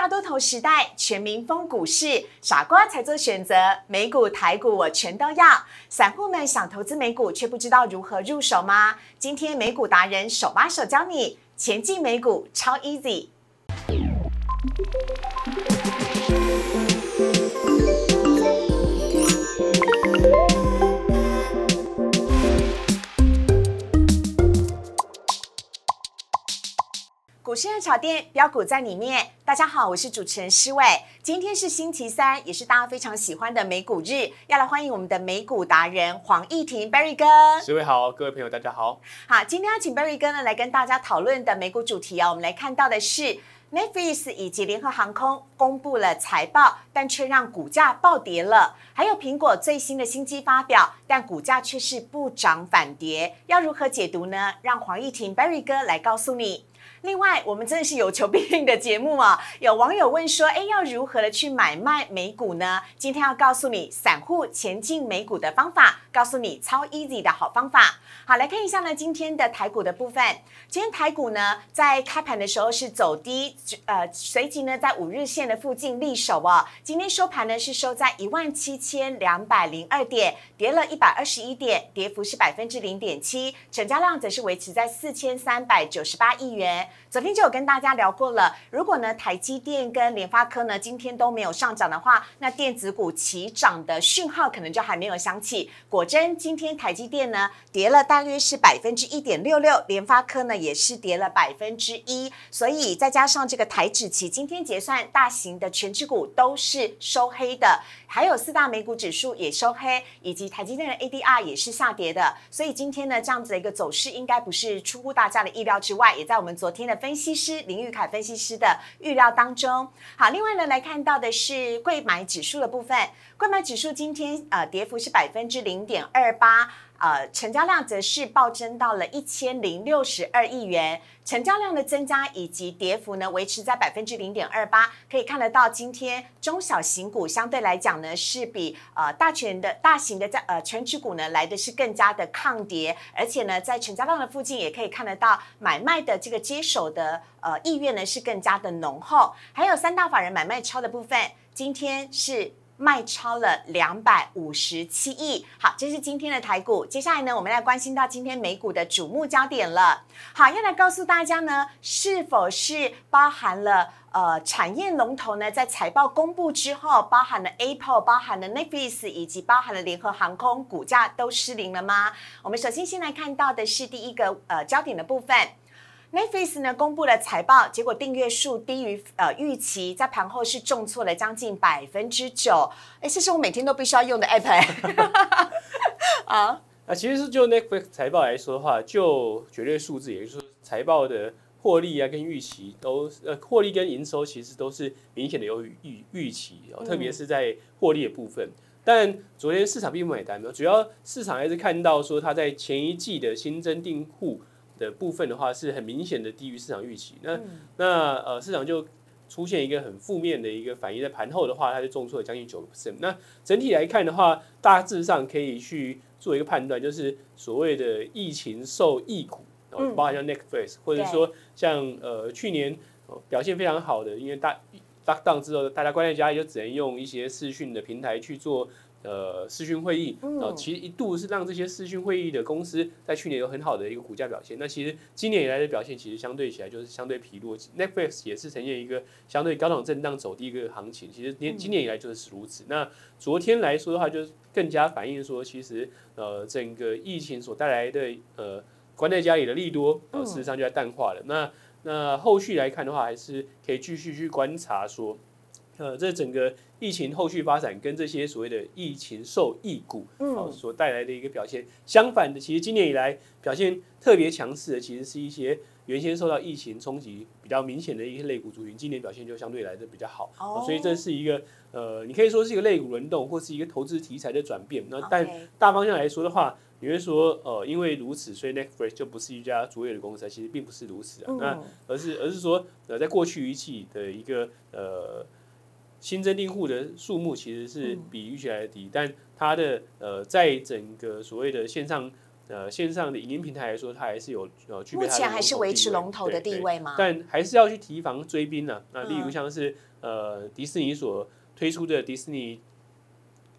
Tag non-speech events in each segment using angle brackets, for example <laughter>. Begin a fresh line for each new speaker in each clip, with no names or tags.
大多头时代，全民疯股市，傻瓜才做选择。美股、台股我全都要。散户们想投资美股，却不知道如何入手吗？今天美股达人手把手教你，前进美股超 easy。股市热炒店标股在里面。大家好，我是主持人施伟。今天是星期三，也是大家非常喜欢的美股日，要来欢迎我们的美股达人黄义婷 Berry 哥。
施伟好，各位朋友大家好。
好，今天要请 Berry 哥呢来跟大家讨论的美股主题哦，我们来看到的是 Netflix 以及联合航空公布了财报，但却让股价暴跌了。还有苹果最新的新机发表，但股价却是不涨反跌，要如何解读呢？让黄义婷 Berry 哥来告诉你。另外，我们真的是有求必应的节目啊！<laughs> 有网友问说：“哎，要如何的去买卖美股呢？”今天要告诉你散户前进美股的方法，告诉你超 easy 的好方法。好，来看一下呢，今天的台股的部分。今天台股呢，在开盘的时候是走低，呃，随即呢，在五日线的附近立守哦。今天收盘呢，是收在一万七千两百零二点，跌了一百二十一点，跌幅是百分之零点七，成交量则是维持在四千三百九十八亿元。昨天就有跟大家聊过了，如果呢台积电跟联发科呢今天都没有上涨的话，那电子股齐涨的讯号可能就还没有响起。果真，今天台积电呢跌了大约是百分之一点六六，联发科呢也是跌了百分之一，所以再加上这个台指期今天结算，大型的全指股都是收黑的，还有四大美股指数也收黑，以及台积电的 ADR 也是下跌的，所以今天呢这样子的一个走势应该不是出乎大家的意料之外，也在我们昨天。的分析师林玉凯分析师的预料当中，好，另外呢来看到的是贵买指数的部分，贵买指数今天呃跌幅是百分之零点二八。呃，成交量则是暴增到了一千零六十二亿元，成交量的增加以及跌幅呢，维持在百分之零点二八。可以看得到，今天中小型股相对来讲呢，是比呃大全的大型的在呃全指股呢来的是更加的抗跌，而且呢，在成交量的附近也可以看得到买卖的这个接手的呃意愿呢是更加的浓厚。还有三大法人买卖超的部分，今天是。卖超了两百五十七亿，好，这是今天的台股。接下来呢，我们来关心到今天美股的瞩目焦点了。好，要来告诉大家呢，是否是包含了呃产业龙头呢，在财报公布之后，包含了 Apple、包含了 Netflix 以及包含了联合航空，股价都失灵了吗？我们首先先来看到的是第一个呃焦点的部分。Netflix 呢公布了财报，结果订阅数低于呃预期，在盘后是重挫了将近百分之九。哎，这是我每天都必须要用的 App。<laughs>
啊，那其实是就 Netflix 财报来说的话，就绝对数字，也就是说财报的获利啊跟预期都呃获利跟营收其实都是明显的优于预预期哦，特别是在获利的部分。但昨天市场并不买单，主要市场还是看到说它在前一季的新增订户。的部分的话是很明显的低于市场预期，那那呃市场就出现一个很负面的一个反应，在盘后的话，它就重挫了将近九个 percent。那整体来看的话，大致上可以去做一个判断，就是所谓的疫情受益股，包含像 Netflix，或者说像呃去年表现非常好的，因为大 lockdown 之后，大家关在家里就只能用一些视讯的平台去做。呃，视讯会议，呃，其实一度是让这些视讯会议的公司在去年有很好的一个股价表现。那其实今年以来的表现，其实相对起来就是相对疲弱。Netflix 也是呈现一个相对高档震荡走低一个行情。其实年今年以来就是如此。那昨天来说的话，就是更加反映说，其实呃，整个疫情所带来的呃关在家里的利多，呃，事实上就在淡化了。那那后续来看的话，还是可以继续去观察说。呃，这整个疫情后续发展跟这些所谓的疫情受益股，嗯，所带来的一个表现，相反的，其实今年以来表现特别强势的，其实是一些原先受到疫情冲击比较明显的一些类股族群，今年表现就相对来的比较好，哦，所以这是一个呃，你可以说是一个类股轮动，或是一个投资题材的转变。那但大方向来说的话，你会说，呃，因为如此，所以 Netflix 就不是一家卓越的公司，其实并不是如此啊，那而是而是说，呃，在过去一季的一个呃。新增订户的数目其实是比预期来的低，但它的呃，在整个所谓的线上呃线上的影音平台来说，它还是有呃具备
目前还是维持
龙
龙头的地位吗？
但还是要去提防追兵呢、那例如
嗯。
像是、呃迪士尼所推出的迪士尼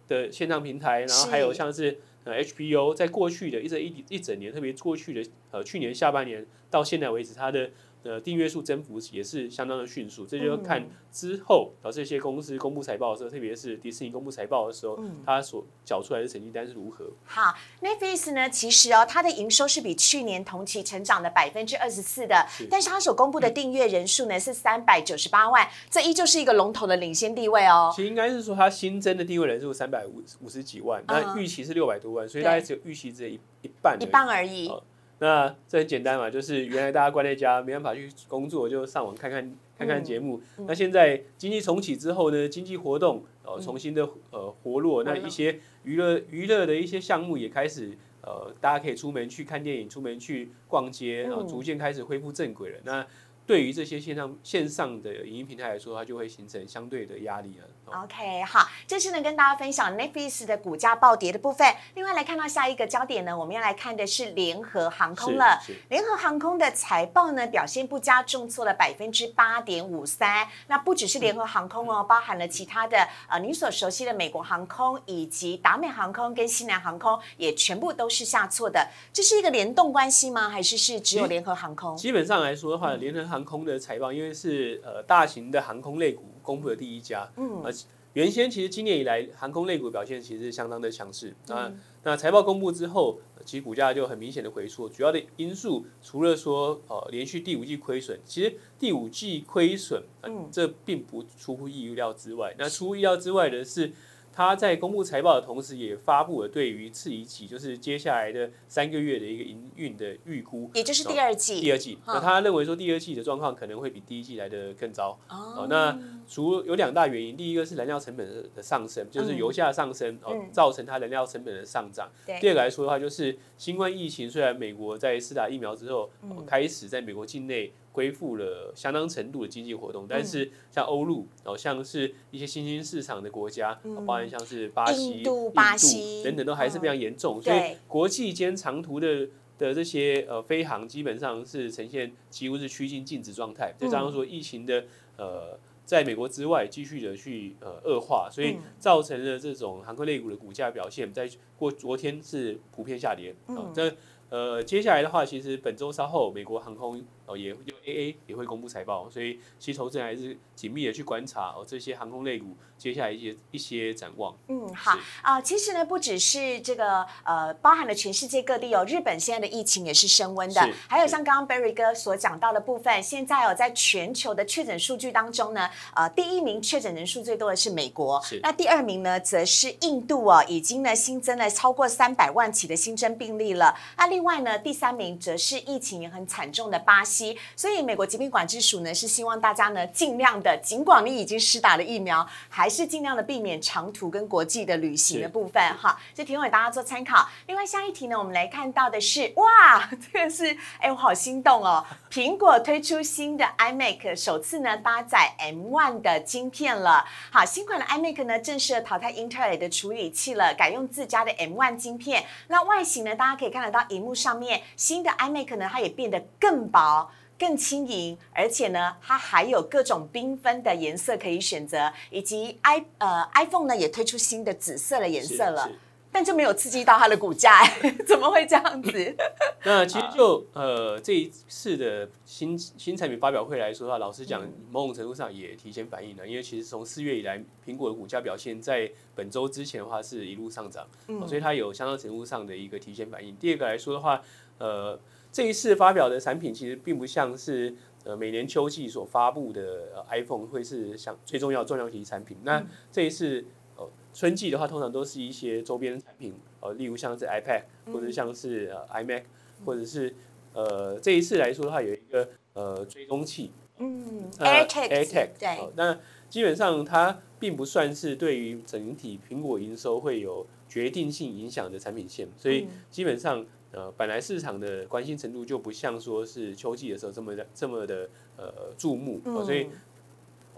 的线上平台，然后还有像是呃 HBO，在过去的一整一一整年，特别过去的呃去年下半年到现在为止，它的呃订阅数增幅也是相当的迅速，这就要看
嗯
之后然后这些公司公布财报的时候，特别是迪士尼公布财报的时候，
嗯。
它所缴出来的成绩单是如何。
好，Netflix 呢，其实哦，它的营收是比去年同期成长了百分之二十四的，但是它所公布的订阅人数呢是三百九十八万，这依旧是一个龙头的领先地位哦。
其实应该是说，它新增的订阅人数三百五五十几万，那
嗯。
预期是六百多万，所以大概只有预期只有一一半而
一
已。
半而已，
哦那这很简单嘛，就是原来大家关在家，没办法去工作，就上网看看看看节目。
嗯
那现在经济重启之后呢，经济活动呃重新的呃活络，那一些娱乐娱乐的一些项目也开始呃，大家可以出门去看电影，出门去逛街，然后
嗯
逐渐开始恢复正轨了。那对于这些线上线上的影音平台来说，它就会形成相对的压力了。哦
OK，好，这是呢跟大家分享 Netflix 的股价暴跌的部分。另外来看到下一个焦点呢，我们要来看的是联合航空
是
了。联合航空的财报呢表现不佳，重挫了百分之八点五三。那不只是联合航空哦，包含了其他的呃你所熟悉的美国航空以及达美航空跟西南航空也全部都是下挫的。这是一个联动关系吗？还是是只有联合航空？
基本上来说的
嗯
话，联合航空的财报，因为是呃大型的航空类股公布的第一家，
嗯。
呃，原先其实今年以来航空类股表现其实相当的强势，那、
嗯。
那财报公布之后，呃其实股价就很明显的回缩，主要的因素除了说呃连续第五季亏损，其实第五季亏损，呃
嗯。
这并不出乎意料之外，那出乎意料之外的是。它在公布财报的同时，也发布了对于次一季，就是接下来的三个月的一个营运的预估。
也就是第二季。
第二季，
嗯
那他认为说第二季的状况可能会比第一季来的更糟。
哦
哦，那除有两大原因，第一个是燃料成本的的上升，就是油价上升哦
嗯，
造成它燃料成本的上涨。
对
第二个来说的话，就是新冠疫情，虽然美国在施打疫苗之后，开始在美国境内恢复了相当程度的经济活动，
嗯。
但是像欧陆，哦，像是一些新兴市场的国家，哦包含像是巴西、
嗯印度巴西
等等，都还是非常严重，所以
对。
国际间长途的。的这些呃飞航基本上是呈现几乎是趋近静止状态，再加上说疫情的呃在美国之外继续的去呃恶化，所以
嗯。
造成了这种航空类股的股价表现，在过昨天是普遍下跌。
嗯。
啊，这呃接下来的话，其实本周稍后美国航空哦也就 AA 也会公布财报，所以其实投资人还是紧密的去观察哦这些航空类股接下来一些一些展望。
嗯，好
是
啊、其实呢，不只是这个呃，包含了全世界各地哦，日本现在的疫情也是升温的，还有像刚刚 Barry 哥所讲到的部分，现在哦，在全球的确诊数据当中呢，呃，第一名确诊人数最多的是美国
是，
那第二名呢，则是印度哦，已经呢新增了超过三百万起的新增病例了。那另外呢，第三名则是疫情也很惨重的巴西，所以美国疾病管制署呢是希望大家呢尽量的，尽管你已经施打了疫苗，还是尽量的避免长途跟国际的旅行的部分哈，这提供给大家做参考。另外下一题呢，我们来看到的是哇，<laughs> 这个是哎我好心动哦，苹果推出新的 iMac，首次呢搭载 M1 的晶片了。好，新款的 iMac 呢正式淘汰英特尔的处理器了，改用自家的 M1 晶片。那外形呢，大家可以看得到，荧幕上面新的 iMac 呢，它也变得更薄。更轻盈，而且呢，它还有各种缤纷的颜色可以选择，以及 i 呃 iPhone 呢也推出新的紫色的颜色了，但就没有刺激到它的股价，<laughs> 怎么会这样子？<laughs>
那其实就呃这一次的新新产品发表会来说的话，老实讲，某种程度上也提前反映了，因为其实从四月以来，苹果的股价表现在本周之前的话是一路上涨，哦所以它有相当程度上的一个提前反应。第二个来说的话，呃这一次发表的产品其实并不像是呃每年秋季所发布的、呃 iPhone 会是像最重要的重量级产品。那这一次呃春季的话，通常都是一些周边产品，呃例如像是 iPad 或者像是呃 iMac。或者是呃这一次来说的话，有一个呃追踪器
嗯
呃
，AirTag
AirTag
对，
哦那基本上它并不算是对于整体苹果营收会有决定性影响的产品线，所以
嗯
基本上呃本来市场的关心程度就不像说是秋季的时候这么的这么的呃注目，哦所以
嗯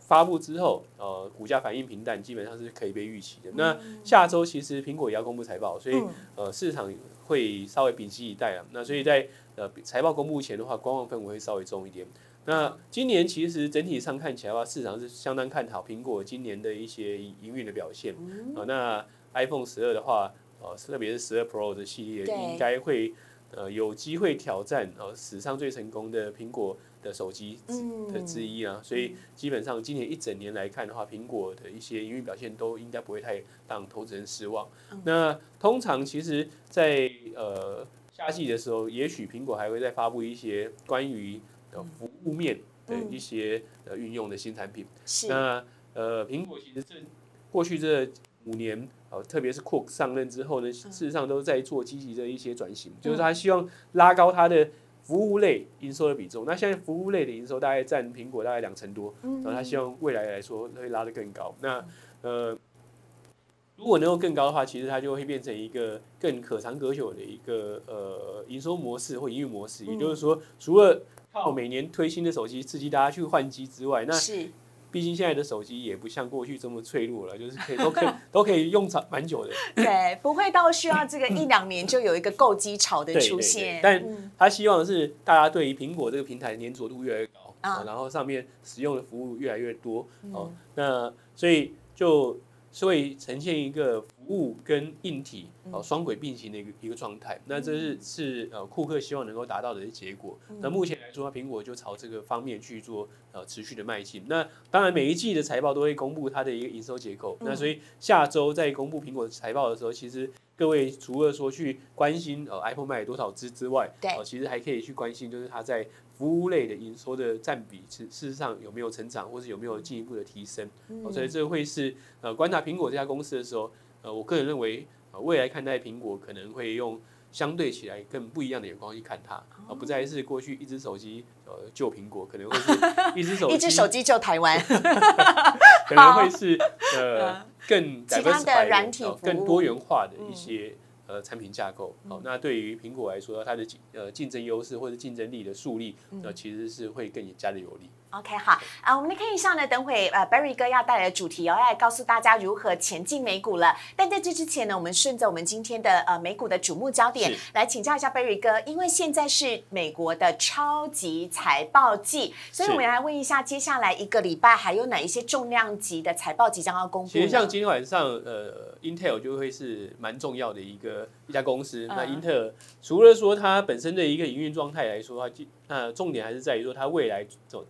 发布之后，呃，股价反应平淡，基本上是可以被预期的。那下周其实苹果也要公布财报，所以呃，市场会稍微屏息以待啊。那所以在呃财报公布前的话，观望氛围会稍微重一点。那今年其实整体上看起来的话，市场是相当看好苹果今年的一些营运的表现啊。那 iPhone 十二的话，呃，特别是十二 Pro 的系列，应该会呃有机会挑战呃史上最成功的苹果的手机的之一啊。所以基本上今年一整年来看的话，苹果的一些营运表现都应该不会太让投资人失望。那通常其实，在呃夏季的时候，也许苹果还会再发布一些关于服务面的一些呃运用的新产品，那呃苹果其实这过去这五年呃特别是 Cook 上任之后呢，事实上都在做积极的一些转型，就是他希望拉高他的服务类营收的比重。那现在服务类的营收大概占苹果大概两成多，然后他希望未来来说会拉得更高。那呃。如果能够更高的话，其实它就会变成一个更可长可久的一个呃营收模式或营运模式。也就是说，除了靠每年推新的手机刺激大家去换机之外，那毕竟现在的手机也不像过去这么脆弱了，就是可以都可以都可以用长蛮久的。<laughs>
对，不会到需要这个一两年就有一个购机潮的出现。
但他希望是大家对于苹果这个平台粘着度越来越高啊，然后上面使用的服务越来越多哦。那所以就。所以呈现一个服务跟硬体哦双轨并行的一个一个状态，那这是是呃库克希望能够达到的结果。那目前来说，苹果就朝这个方面去做呃持续的迈进。那当然每一季的财报都会公布它的一个营收结构，那所以下周在公布苹果财报的时候，其实各位除了说去关心呃 iPhone 卖多少只之外，
对，
其实还可以去关心就是它在。服务类的营收的占比，事事实上有没有成长，或是有没有进一步的提升？所以这会是呃观察苹果这家公司的时候，呃，我个人认为，呃，未来看待苹果可能会用相对起来更不一样的眼光去看它，而不再是过去一只手机呃救苹果，可能会是一只手 <laughs>
一只手机救台湾 <laughs> <laughs>
可能会是呃更
其他的软体
更多元化的一些。呃，产品架构好，那对于苹果来说，它的竞呃竞争优势或者竞争力的树立，那其实是会更加的有利。
OK，好啊，我们来看一下呢，等会呃，Berry 哥要带来的主题哦，要来告诉大家如何前进美股了。但在这之前呢，我们顺着我们今天的呃美股的瞩目焦点来请教一下 Berry 哥，因为现在是美国的超级财报季，所以我们来问一下，接下来一个礼拜还有哪一些重量级的财报即将要公布？
其实像今天晚上，呃，Intel 就会是蛮重要的一个一家公司。那 Intel 除了说它本身的一个营运状态来说的话，那重点还是在于说它未来走。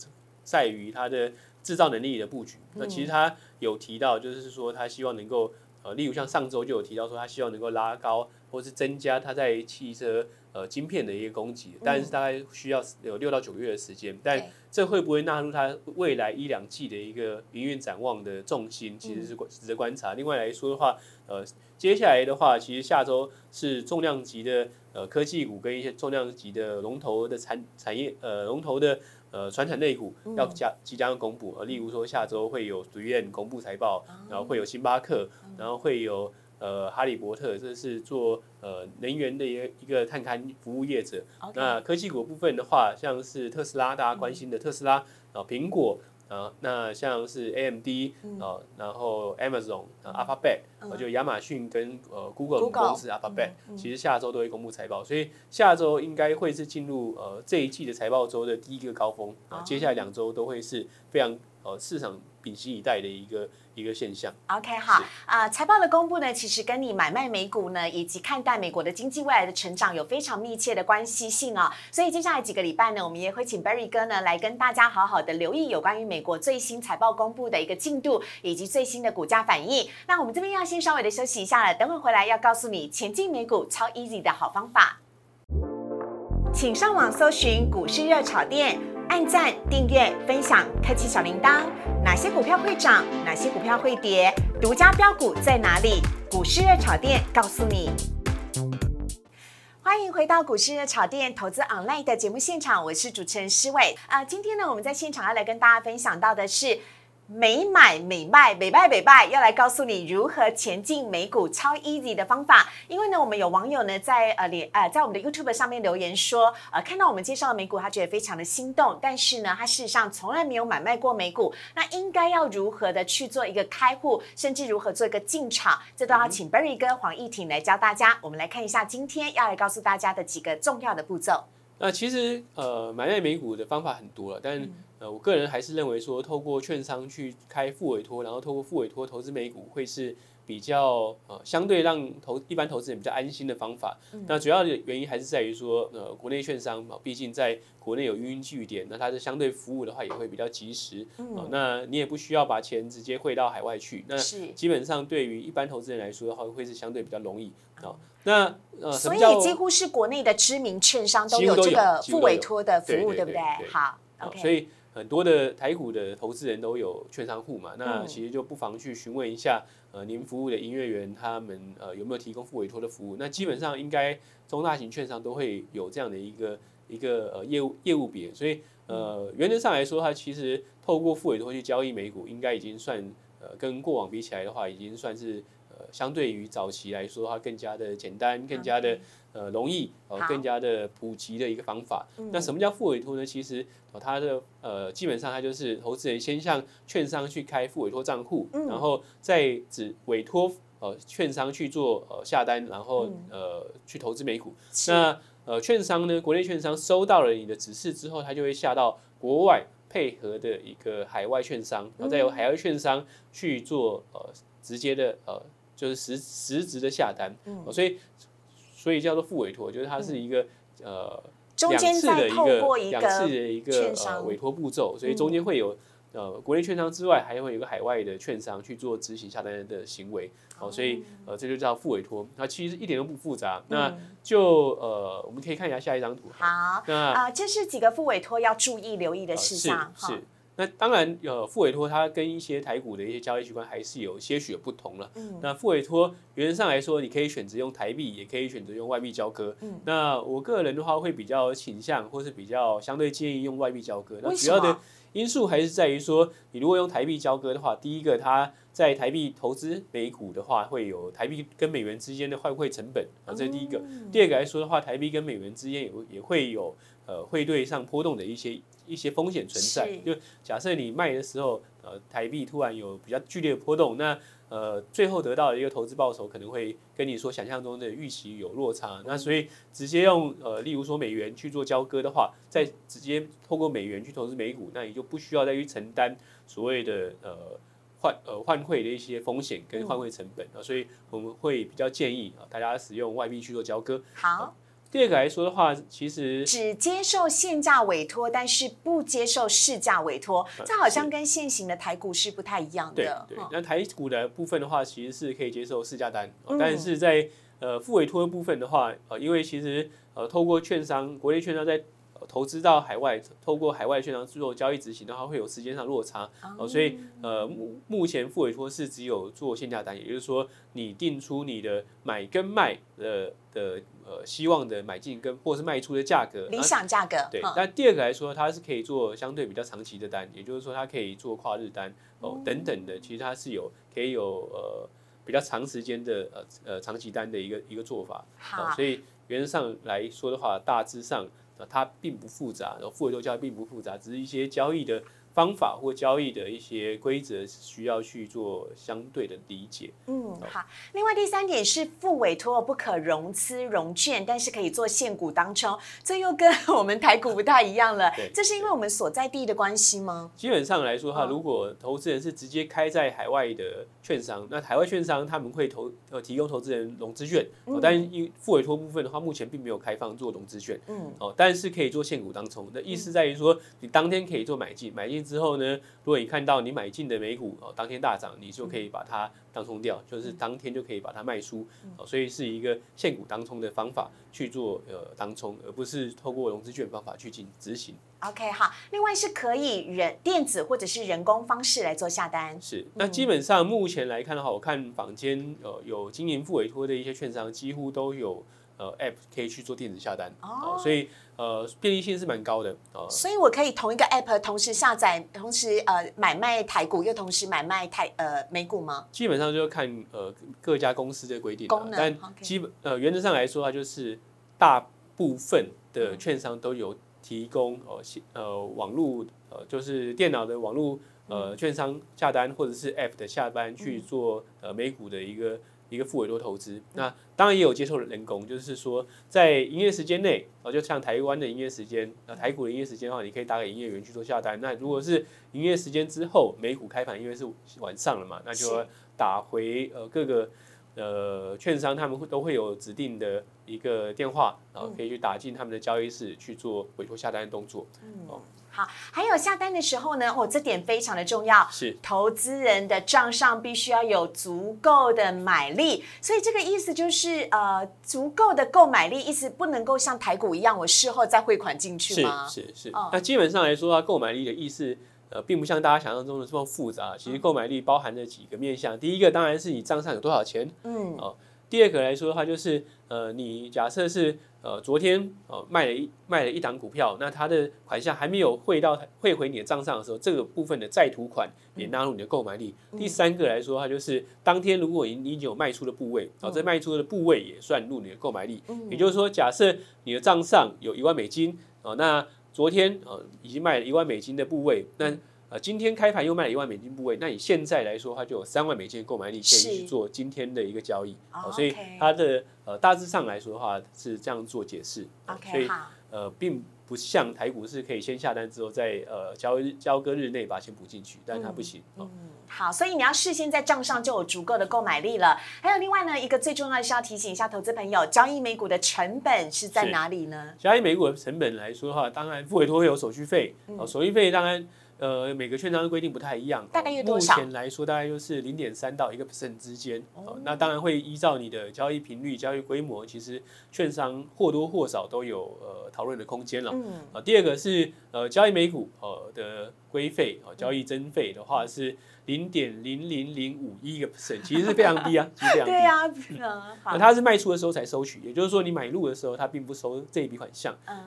在于它的制造能力的布局。那其实他有提到，就是说他希望能够，呃，例如像上周就有提到说，他希望能够拉高或是增加它在汽车呃晶片的一个供给，但是大概需要有六到九个月的时间。但这会不会纳入它未来一两季的一个营运展望的重心，其实是值得观察。另外来说的话，呃，接下来的话，其实下周是重量级的呃科技股跟一些重量级的龙头的产产业呃龙头的。呃，传产内股要加即将要公布，呃，例如说下周会有 t 院公布财报，然后会有星巴克，然后会有呃哈利波特，这是做呃能源的一个一个探勘服务业者。那科技股部分的话，像是特斯拉，大家关心的特斯拉，啊，苹果。啊，那像是 A M D 啊，然后 Amazon 啊，Alphabet，就亚马逊跟呃 Google 公司 Alphabet，其实下周都会公布财报，所以下周应该会是进入呃这一季的财报周的第一个高峰啊，接下来两周都会是非常呃市场屏息以待的一个。一个现象。
OK，好啊，财报的公布呢，其实跟你买卖美股呢，以及看待美国的经济未来的成长有非常密切的关系性啊。所以接下来几个礼拜呢，我们也会请 Barry 哥呢来跟大家好好的留意有关于美国最新财报公布的一个进度，以及最新的股价反应。那我们这边要先稍微的休息一下了，等会回来要告诉你前进美股超 easy 的好方法。请上网搜寻股市热炒店，按赞、订阅、分享，开启小铃铛。哪些股票会涨？哪些股票会跌？独家标股在哪里？股市热炒店告诉你。欢迎回到股市热炒店投资 online 的节目现场，我是主持人施伟啊。今天呢，我们在现场要来跟大家分享到的是。美买美卖美卖美卖，要来告诉你如何前进美股超 easy 的方法。因为呢，我们有网友呢在呃连呃在我们的 YouTube 上面留言说，呃看到我们介绍的美股，他觉得非常的心动，但是呢，他事实上从来没有买卖过美股。那应该要如何的去做一个开户，甚至如何做一个进场，这都要请 Berry 哥黄义婷来教大家。我们来看一下今天要来告诉大家的几个重要的步骤。
那其实呃买卖美股的方法很多了，但呃我个人还是认为说，透过券商去开副委托，然后透过副委托投资美股，会是比较呃相对让投一般投资人比较安心的方法。那主要的原因还是在于说，呃国内券商毕竟在国内有运营据点，那它的相对服务的话也会比较及时。嗯，那你也不需要把钱直接汇到海外去。那基本上对于一般投资人来说的话，会是相对比较容易啊。那呃，
所以几乎是国内的知名券商都有这个副委托的服务，对不对？好
所以很多的台股的投资人都有券商户嘛，那其实就不妨去询问一下，呃，您服务的营业员他们呃有没有提供副委托的服务？那基本上应该中大型券商都会有这样的一个一个呃业务业务别，所以呃原则上来说，它其实透过副委托去交易美股，应该已经算呃跟过往比起来的话，已经算是。相对于早期来说，它更加的简单，更加的呃容易，呃更加的普及的一个方法。那什么叫副委托呢？其实它的呃基本上它就是投资人先向券商去开副委托账户，然后再只委托呃券商去做呃下单，然后呃去投资美股。那呃券商呢，国内券商收到了你的指示之后，它就会下到国外配合的一个海外券商，然后再由海外券商去做呃直接的呃。就是实实质的下单，所以所以叫做副委托，就是它是一个呃两次的一个两次的一个呃委托步骤，所以中间会有呃国内券商之外，还会有个海外的券商去做执行下单的行为，好，所以呃这就叫副委托，那其实一点都不复杂，那就呃我们可以看一下下一张图，
好，那啊这是几个副委托要注意留意的事项，
是。那当然，呃，副委托它跟一些台股的一些交易习惯还是有些许的不同了。嗯，那副委托原则上来说，你可以选择用台币，也可以选择用外币交割。嗯，那我个人的话会比较倾向，或是比较相对建议用外币交割。那主要的因素还是在于说，你如果用台币交割的话，第一个它在台币投资美股的话，会有台币跟美元之间的换汇成本啊，这是第一个。第二个来说的话，台币跟美元之间也也会有呃汇兑上波动的一些。一些风险存在，就假设你卖的时候，呃，台币突然有比较剧烈的波动，那呃，最后得到的一个投资报酬可能会跟你所想象中的预期有落差。那所以直接用呃，例如说美元去做交割的话，再直接透过美元去投资美股，那你就不需要再去承担所谓的呃换呃换汇的一些风险跟换汇成本啊。所以我们会比较建议啊，大家使用外币去做交割。
好。
第二个来说的话，其实
只接受限价委托，但是不接受市价委托，这好像跟现行的台股是不太一样
的。对对，那台股的部分的话，其实是可以接受市价单，但是在呃副委托的部分的话，呃，因为其实呃透过券商，国内券商在投资到海外，透过海外券商做交易执行的话，会有时间上落差，哦，所以呃目目前副委托是只有做限价单，也就是说你定出你的买跟卖的的。呃，希望的买进跟或是卖出的价格，
理想价格。
对，但第二个来说，它是可以做相对比较长期的单，也就是说，它可以做跨日单哦等等的，其实它是有可以有呃比较长时间的呃呃长期单的一个一个做法。
好，
所以原则上来说的话，大致上它并不复杂，然后富委托交易并不复杂，只是一些交易的。方法或交易的一些规则需要去做相对的理解。
嗯，好。另外第三点是付委托不可融资融券，但是可以做现股当冲，这又跟我们台股不太一样了。<laughs> 这是因为我们所在地的关系吗？
基本上来说哈，如果投资人是直接开在海外的券商，那海外券商他们会投呃提供投资人融资券，但因付委托部分的话，目前并没有开放做融资券。嗯，哦，但是可以做现股当冲那意思在于说，你当天可以做买进，买进。之后呢，如果你看到你买进的美股哦，当天大涨，你就可以把它当冲掉，就是当天就可以把它卖出哦，所以是一个现股当冲的方法去做呃当冲，而不是透过融资券方法去进执行。
OK，好，另外是可以人电子或者是人工方式来做下单。
是，那基本上目前来看的话，我看坊间呃有经营副委托的一些券商，几乎都有呃 App 可以去做电子下单，
哦
所以呃便利性是蛮高的呃
所以我可以同一个 app 同时下载，同时呃买卖台股，又同时买卖台呃美股吗？
基本上就看呃各家公司的规定啊
功能
但基本呃原则上来说，它就是大部分的券商都有提供呃系呃网络呃就是电脑的网络呃券商下单或者是 App 的下单去做呃美股的一个。一个副委托投资，那当然也有接受人工，就是说在营业时间内，哦，就像台湾的营业时间，呃，台股的营业时间的话，你可以打给营业员去做下单。那如果是营业时间之后，美股开盘，因为是晚上了嘛，那就打回呃各个呃券商，他们会都会有指定的一个电话，然后可以去打进他们的交易室去做委托下单的动作。
好，还有下单的时候呢，哦，这点非常的重要。
是
投资人的账上必须要有足够的买力，所以这个意思就是，呃，足够的购买力，意思不能够像台股一样，我事后再汇款进去
是
吗？
是是
哦。
那基本上来说，啊购买力的意思。呃，并不像大家想象中的这么复杂。其实购买力包含了几个面向。第一个当然是你账上有多少钱，
嗯，哦
第二个来说的话，就是呃，你假设是呃昨天呃卖了一卖了一档股票，那它的款项还没有汇到汇回你的账上的时候，这个部分的再图款也纳入你的购买力。第三个来说，它就是当天如果你你已经有卖出的部位，啊、这卖出的部位也算入你的购买力。也就是说，假设你的账上有一万美金，哦、那昨天呃已经卖了一万美金的部位，那呃今天开盘又卖了一万美金部位，那你现在来说，它就有三万美金的购买力可以去做今天的一个交易。
哦
哦，所以它的呃大致上来说的话是这样做解释。哦所
OK，
以
好，
呃并不像台股是可以先下单之后在呃交交割日内把钱补进去，但它不行。哦
好，所以你要事先在账上就有足够的购买力了。还有另外呢，一个最重要的是要提醒一下投资朋友，交易美股的成本是在哪里呢？
交易美股的成本来说的话，当然付委托会有手续费，哦，手续费当然呃每个券商的规定不太一样，
大概有多少
目前来说大概就是零点三到一个 percent 之间，哦，那当然会依照你的交易频率、交易规模，其实券商或多或少都有呃讨论的空间了。
嗯，
啊，第二个是呃交易美股呃的规费啊，交易增费的话是零点零零零五一个 percent，其实是非常低啊，<laughs> 其实非常低。
对呀、嗯，
那
好，
它是卖出的时候才收取，也就是说你买入的时候它并不收这一笔款项。
嗯，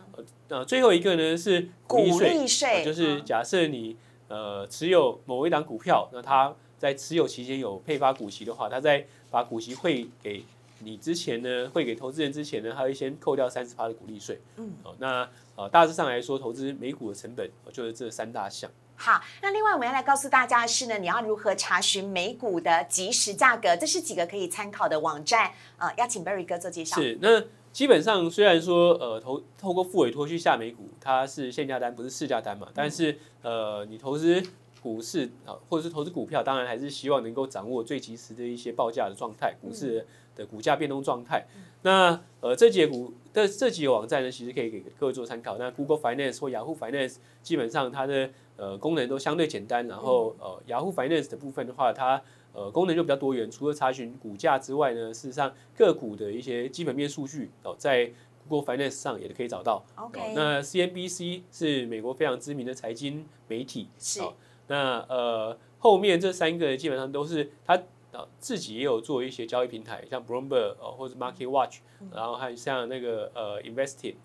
呃，最后一个呢是
股
利税，就是
嗯
假设你呃持有某一档股票，那它在持有期间有配发股息的话，它在把股息汇给你之前呢，汇给投资人之前呢，它会先扣掉三十的股利税。
嗯，
哦，那呃大致上来说，投资美股的成本呃就是这三大项。
好，那另外我们要来告诉大家的是呢，你要如何查询美股的即时价格？这是几个可以参考的网站。呃，要请 Berry 哥做介绍。
是，那基本上虽然说呃投透过副委托去下美股，它是限价单不是市价单嘛，但是呃你投资股市啊、或者是投资股票，当然还是希望能够掌握最及时的一些报价的状态，股市的股价变动状态。那呃这几个股的这几个网站呢，其实可以给各位做参考。那 Google Finance 或 Yahoo Finance 基本上它的呃功能都相对简单，然后呃 Yahoo Finance 的部分的话，它呃功能就比较多元，除了查询股价之外呢，事实上个股的一些基本面数据哦，在 Google Finance 上也可以找到。
OK
哦那 CNBC 是美国非常知名的财经媒体，
是
哦那呃后面这三个基本上都是它呃自己也有做一些交易平台，像 Bloomberg 哦或者 Market Watch，、然后还有像那个呃 Investing，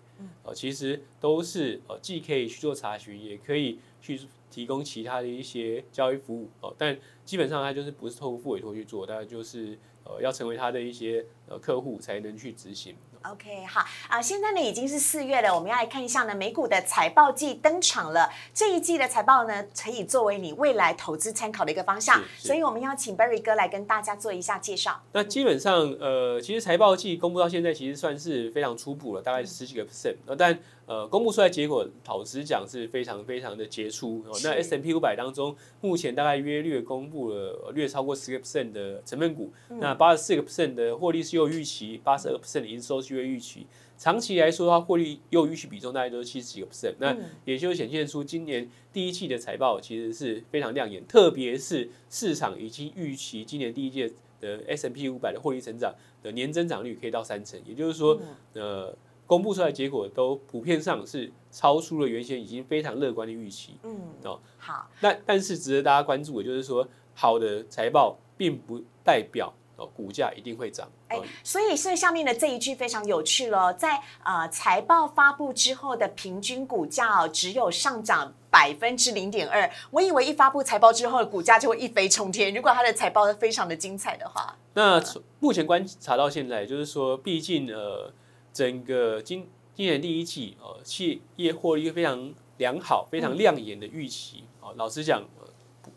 呃其实都是呃既可以去做查询，也可以去提供其他的一些交易服务哦，但基本上它就是不是透过副委托去做，大概就是呃要成为他的一些呃客户才能去执行。
OK，好啊、现在呢已经是四月了，我们要来看一下呢美股的财报季登场了。这一季的财报呢，可以作为你未来投资参考的一个方向，所以我们要请 Berry 哥来跟大家做一下介绍。
那基本上，呃，其实财报季公布到现在，其实算是非常初步了，大概十几个 percent。呃，但呃，公布出来结果，老实讲是非常非常的杰出。哦，那 S M P 五百当中，目前大概约略公布了呃略超过十个 percent 的成分股，那八十四个 percent 的获利是又预期，八十二 percent 的营收是又预期。长期来说的话，获利又预期比重大概都是七十几个 percent，那也就显现出今年第一季的财报其实是非常亮眼，特别是市场已经预期今年第一届的 S M P 五百的获利成长的年增长率可以到三成，也就是说，呃，公布出来的结果都普遍上是超出了原先已经非常乐观的预期。
嗯，
哦，
好，
那但是值得大家关注的就是说，好的财报并不代表哦哦，股价一定会涨。
哎
哦，
所以所以下面的这一句非常有趣了，在呃财报发布之后的平均股价哦，只有上涨百分之零点二。我以为一发布财报之后，股价就会一飞冲天。如果它的财报非常的精彩的话，
那从目前观察到现在，就是说，毕竟呃，整个今今年第一季呃，企业获利非常良好、非常亮眼的预期哦。老实讲，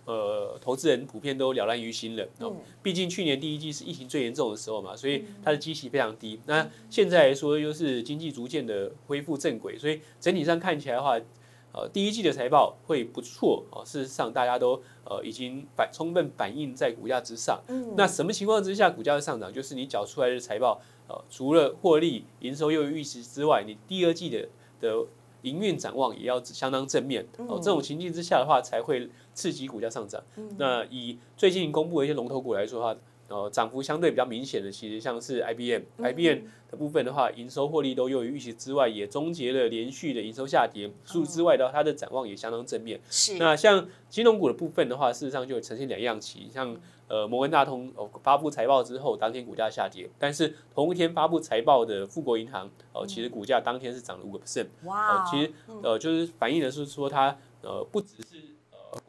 呃，呃投资人普遍都了然于心了。毕竟去年第一季是疫情最严重的时候嘛，所以它的基期非常低。那现在来说，又是经济逐渐的恢复正轨，所以整体上看起来的话，呃，第一季的财报会不错哦。事实上，大家都呃已经反充分反映在股价之上。
嗯，
那什么情况之下股价会上涨？就是你缴出来的财报，呃，除了获利、营收又有预期之外，你第二季的的营运展望也要相当正面哦。这种情境之下的话，才会刺激股价上涨。那以最近公布的一些龙头股来说的话，呃，涨幅相对比较明显的，其实像是 IBM，IBM 的部分的话，营收获利都优于预期之外，也终结了连续的营收下跌。除此之外的话，它的展望也相当正面。
是。
那像金融股的部分的话，事实上就呈现两样旗，像呃摩根大通哦发布财报之后，当天股价下跌，但是同一天发布财报的富国银行哦，其实股价当天是涨了五个 percent，
哇。
呃，其实呃就是反映的是说它呃不只是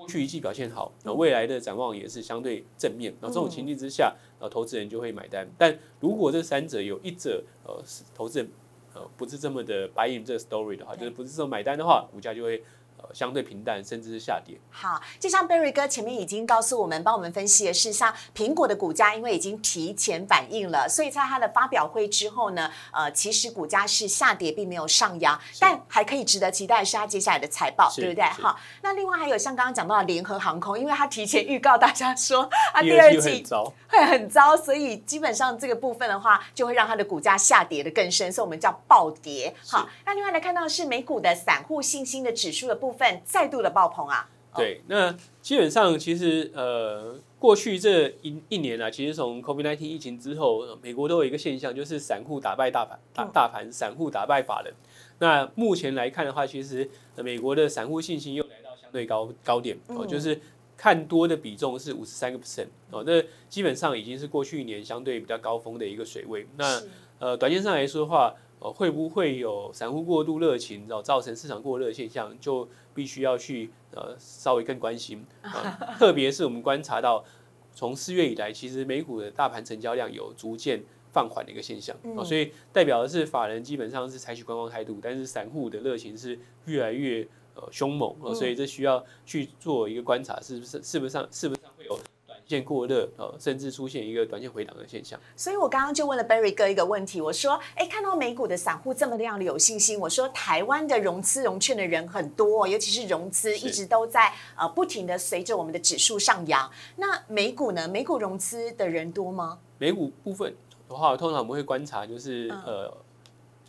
去一季表现好，那未来的展望也是相对正面，那这种情境之下，呃投资人就会买单，但如果这三者有一者呃是投资人呃不是这么的 buy in 这个 story 的话，就是不是这么买单的话，股价就会呃相对平淡，甚至是下跌。
好，就像 Berry 哥前面已经告诉我们，帮我们分析的是，像苹果的股价，因为已经提前反应了，所以在它的发表会之后呢，呃，其实股价是下跌，并没有上扬，但还可以值得期待的是它接下来的财报，对不对？好，那另外还有像刚刚讲到的联合航空，因为它提前预告大家说 <laughs> 它
第
第二
季会很糟，
会很糟，所以基本上这个部分的话，就会让它的股价下跌的更深，所以我们叫暴跌。好，那另外来看到是美股的散户信心的指数的部分再度的爆棚啊。
对，那基本上其实呃，过去这一一年啊，其实从 COVID-19 疫情之后，呃美国都有一个现象，就是散户打败大盘，大
嗯
大盘散户打败法人。那目前来看的话，其实、呃美国的散户信心又来到相对高高点哦，
嗯
就是看多的比重是五十三个 percent 哦，那基本上已经是过去一年相对比较高峰的一个水位。那呃，短线上来说的话，呃，会不会有散户过度热情，然后造成市场过热的现象，就必须要去呃稍微更关心啊、呃 <laughs> 特别是我们观察到，从四月以来，其实美股的大盘成交量有逐渐放缓的一个现象啊、
嗯。
所以代表的是法人基本上是采取观望态度，但是散户的热情是越来越呃凶猛、呃
嗯
所以这需要去做一个观察，是不是是不是上是不是会有短线过热，呃，甚至出现一个短线回档的现象。
所以我刚刚就问了 Berry 哥一个问题，我说，哎，看到美股的散户这么样的有信心，我说台湾的融资融券的人很多、哦，尤其是融资一直都在呃不停的随着我们的指数上扬。那美股呢？美股融资的人多吗？
美股部分的话，通常我们会观察就是、
嗯
呃，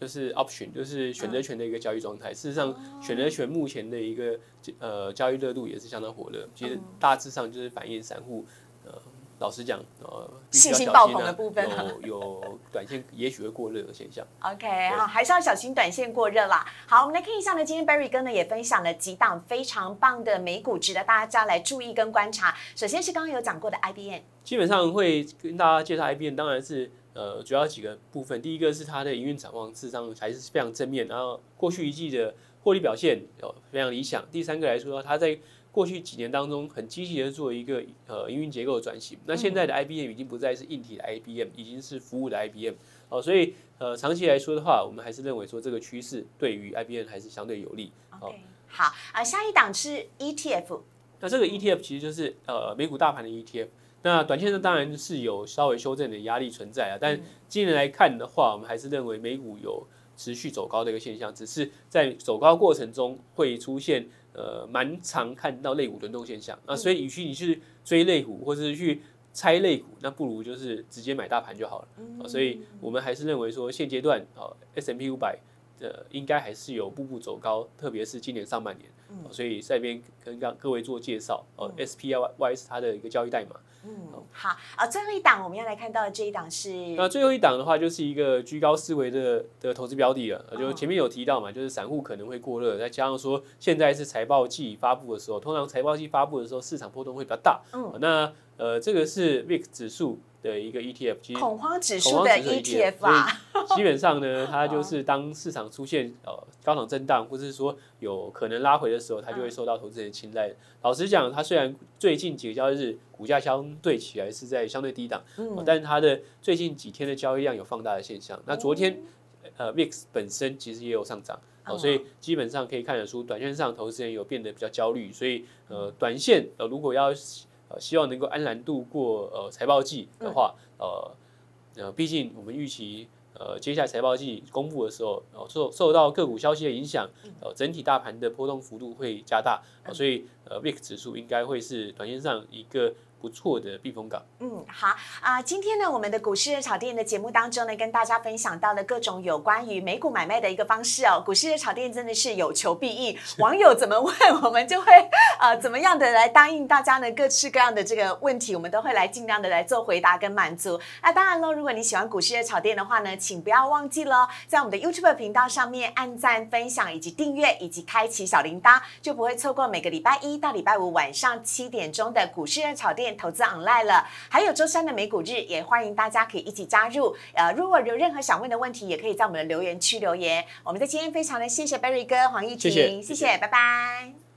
就是 option，就是选择权的一个交易状态。事实上，
哦
选择权目前的一个呃交易热度也是相当火热。其实
嗯
大致上就是反映散户呃，老实讲呃，
信心爆棚的部分
有有短线 <laughs> 也许会过热的现象。
OK，好，还是要小心短线过热啦。好，我们来看一下呢，今天 Barry 哥呢也分享了几档非常棒的美股，值得大家来注意跟观察。首先是刚刚有讲过的 IBM，
基本上会跟大家介绍 IBM，当然是呃主要几个部分。第一个是它的营运展望，事实上还是非常正面，然后过去一季的获利表现有非常理想。第三个来说，它在过去几年当中很积极的做一个呃营运结构的转型。那现在的 IBM 已经不再是硬体的 IBM，已经是服务的 IBM 哦，所以呃长期来说的话，我们还是认为说这个趋势对于 IBM 还是相对有利。好
好啊、下一档是 E ETF，
那这个 ETF 其实就是呃美股大盘的 ETF。那短线上当然是有稍微修正的压力存在啊，但今年来看的话，我们还是认为美股有持续走高的一个现象，只是在走高过程中会出现呃蛮常看到类股轮动现象。那所以与其你去追类股或是去拆类股，那不如就是直接买大盘就好了。啊所以我们还是认为说现阶段啊 S M P 五百呃，应该还是有步步走高，特别是今年上半年，所以在这边跟各各位做介绍哦，SPY 是它的一个交易代码。
嗯，好啊，最后一档我们要来看到的这一档是，
那最后一档的话就是一个居高思维的的投资标的了，就前面有提到嘛，就是散户可能会过热，再加上说现在是财报季发布的时候，通常财报季发布的时候市场波动会比较大，嗯，那呃这个是 VIX 指数。的一个 ETF，
恐慌指数的 ETF 啊，
基本上呢，<laughs> 它就是当市场出现呃高档震荡，或者是说有可能拉回的时候，它就会受到投资人青睐。老实讲，它虽然最近几个交易日股价相对起来是在相对低档，嗯，但是它的最近几天的交易量有放大的现象。那昨天呃 VIX 本身其实也有上涨，哦，所以基本上可以看得出，短线上投资人有变得比较焦虑，所以呃短线呃如果要。呃，希望能够安然度过呃财报季的话，呃呃，毕竟我们预期呃接下来财报季公布的时候，呃受受到个股消息的影响，呃整体大盘的波动幅度会加大，所以呃 VIX 指数应该会是短线上一个。不错的避风港。
嗯，好啊。今天呢，我们的股市热炒店的节目当中呢，跟大家分享到了各种有关于美股买卖的一个方式哦。股市热炒店真的是有求必应，<laughs> 网友怎么问，我们就会呃怎么样的来答应大家呢？各式各样的这个问题，我们都会来尽量的来做回答跟满足。那当然喽，如果你喜欢股市热炒店的话呢，请不要忘记了在我们的 YouTube 频道上面按赞、分享以及订阅，以及开启小铃铛，就不会错过每个礼拜一到礼拜五晚上七点钟的股市热炒店。投资 online 了，还有周三的美股日，也欢迎大家可以一起加入。呃，如果有任何想问的问题，也可以在我们的留言区留言。我们在今天非常的谢谢 Berry 哥黄义婷，谢谢，拜拜。